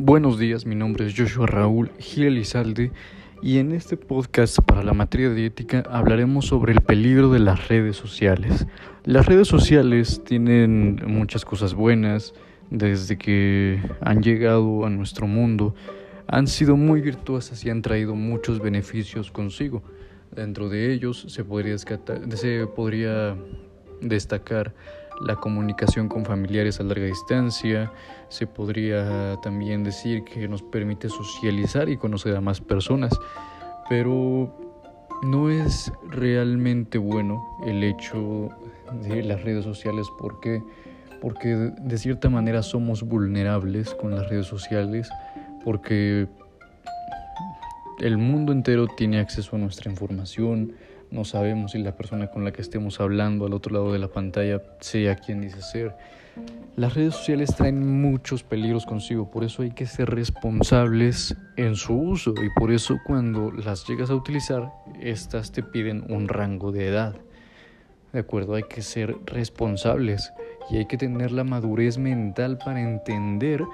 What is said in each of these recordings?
Buenos días, mi nombre es Joshua Raúl Gil Elizalde y en este podcast para la materia de ética hablaremos sobre el peligro de las redes sociales. Las redes sociales tienen muchas cosas buenas desde que han llegado a nuestro mundo. Han sido muy virtuosas y han traído muchos beneficios consigo. Dentro de ellos se podría, se podría destacar la comunicación con familiares a larga distancia, se podría también decir que nos permite socializar y conocer a más personas, pero no es realmente bueno el hecho de las redes sociales porque porque de cierta manera somos vulnerables con las redes sociales porque el mundo entero tiene acceso a nuestra información, no sabemos si la persona con la que estemos hablando al otro lado de la pantalla sea quien dice ser. Las redes sociales traen muchos peligros consigo, por eso hay que ser responsables en su uso y por eso cuando las llegas a utilizar, estas te piden un rango de edad. De acuerdo, hay que ser responsables y hay que tener la madurez mental para entender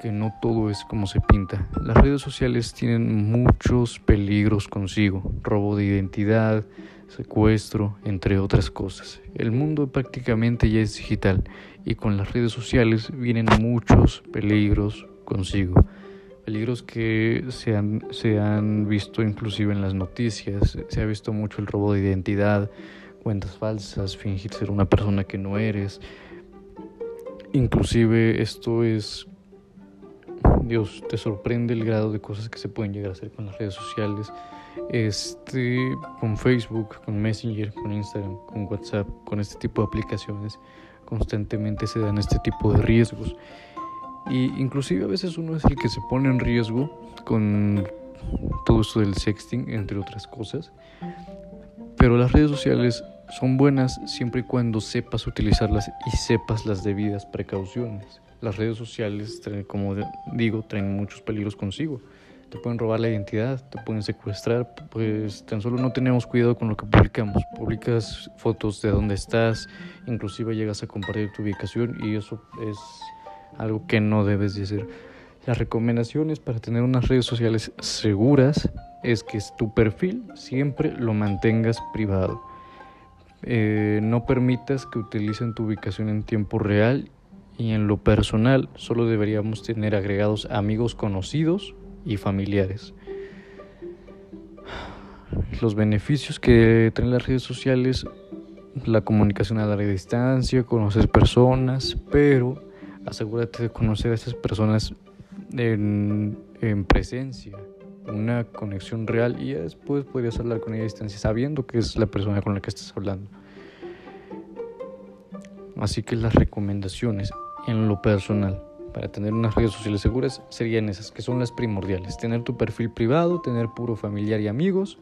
que no todo es como se pinta. Las redes sociales tienen muchos peligros consigo, robo de identidad, secuestro, entre otras cosas. El mundo prácticamente ya es digital y con las redes sociales vienen muchos peligros consigo. Peligros que se han, se han visto inclusive en las noticias, se ha visto mucho el robo de identidad, cuentas falsas, fingir ser una persona que no eres. Inclusive esto es Dios, te sorprende el grado de cosas que se pueden llegar a hacer con las redes sociales, este, con Facebook, con Messenger, con Instagram, con WhatsApp, con este tipo de aplicaciones, constantemente se dan este tipo de riesgos. Y inclusive a veces uno es el que se pone en riesgo con todo esto del sexting, entre otras cosas. Pero las redes sociales son buenas siempre y cuando sepas utilizarlas y sepas las debidas precauciones. Las redes sociales, como digo, traen muchos peligros consigo. Te pueden robar la identidad, te pueden secuestrar, pues tan solo no tenemos cuidado con lo que publicamos. Publicas fotos de dónde estás, inclusive llegas a compartir tu ubicación y eso es algo que no debes de hacer. Las recomendaciones para tener unas redes sociales seguras es que tu perfil siempre lo mantengas privado. Eh, no permitas que utilicen tu ubicación en tiempo real y en lo personal solo deberíamos tener agregados amigos conocidos y familiares. Los beneficios que traen las redes sociales, la comunicación a larga distancia, conocer personas, pero asegúrate de conocer a esas personas en, en presencia, una conexión real y después podrías hablar con ella a distancia sabiendo que es la persona con la que estás hablando. Así que las recomendaciones en lo personal para tener unas redes sociales seguras serían esas, que son las primordiales. Tener tu perfil privado, tener puro familiar y amigos,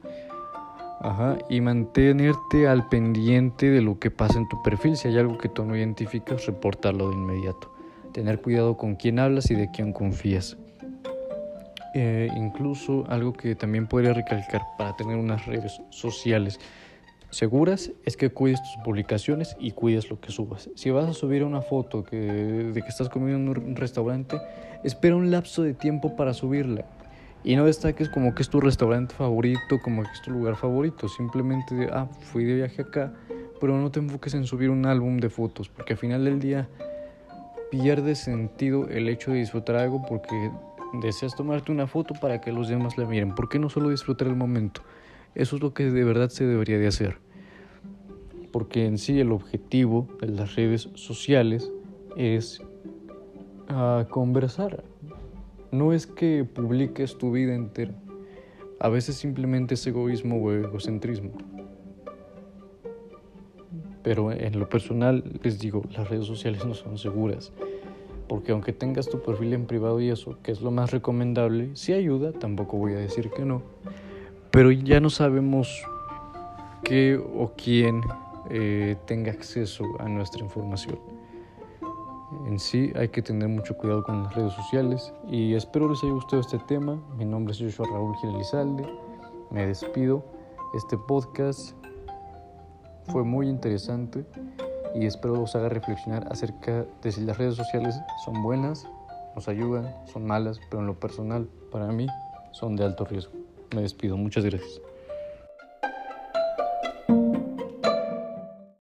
y mantenerte al pendiente de lo que pasa en tu perfil. Si hay algo que tú no identificas, reportarlo de inmediato. Tener cuidado con quién hablas y de quién confías. Eh, incluso algo que también podría recalcar para tener unas redes sociales seguras es que cuides tus publicaciones y cuides lo que subas. Si vas a subir una foto que, de que estás comiendo en un restaurante, espera un lapso de tiempo para subirla. Y no destaques como que es tu restaurante favorito, como que es tu lugar favorito. Simplemente, ah, fui de viaje acá, pero no te enfoques en subir un álbum de fotos, porque al final del día pierde sentido el hecho de disfrutar algo porque deseas tomarte una foto para que los demás la miren. ¿Por qué no solo disfrutar el momento? Eso es lo que de verdad se debería de hacer. Porque en sí el objetivo de las redes sociales es ah, conversar. No es que publiques tu vida entera. A veces simplemente es egoísmo o egocentrismo. Pero en lo personal les digo, las redes sociales no son seguras. Porque aunque tengas tu perfil en privado y eso, que es lo más recomendable, si ayuda, tampoco voy a decir que no pero ya no sabemos qué o quién eh, tenga acceso a nuestra información. En sí hay que tener mucho cuidado con las redes sociales y espero les haya gustado este tema. Mi nombre es Joshua Raúl Gil Me despido. Este podcast fue muy interesante y espero os haga reflexionar acerca de si las redes sociales son buenas nos ayudan, son malas, pero en lo personal, para mí, son de alto riesgo. Me despido, muchas gracias.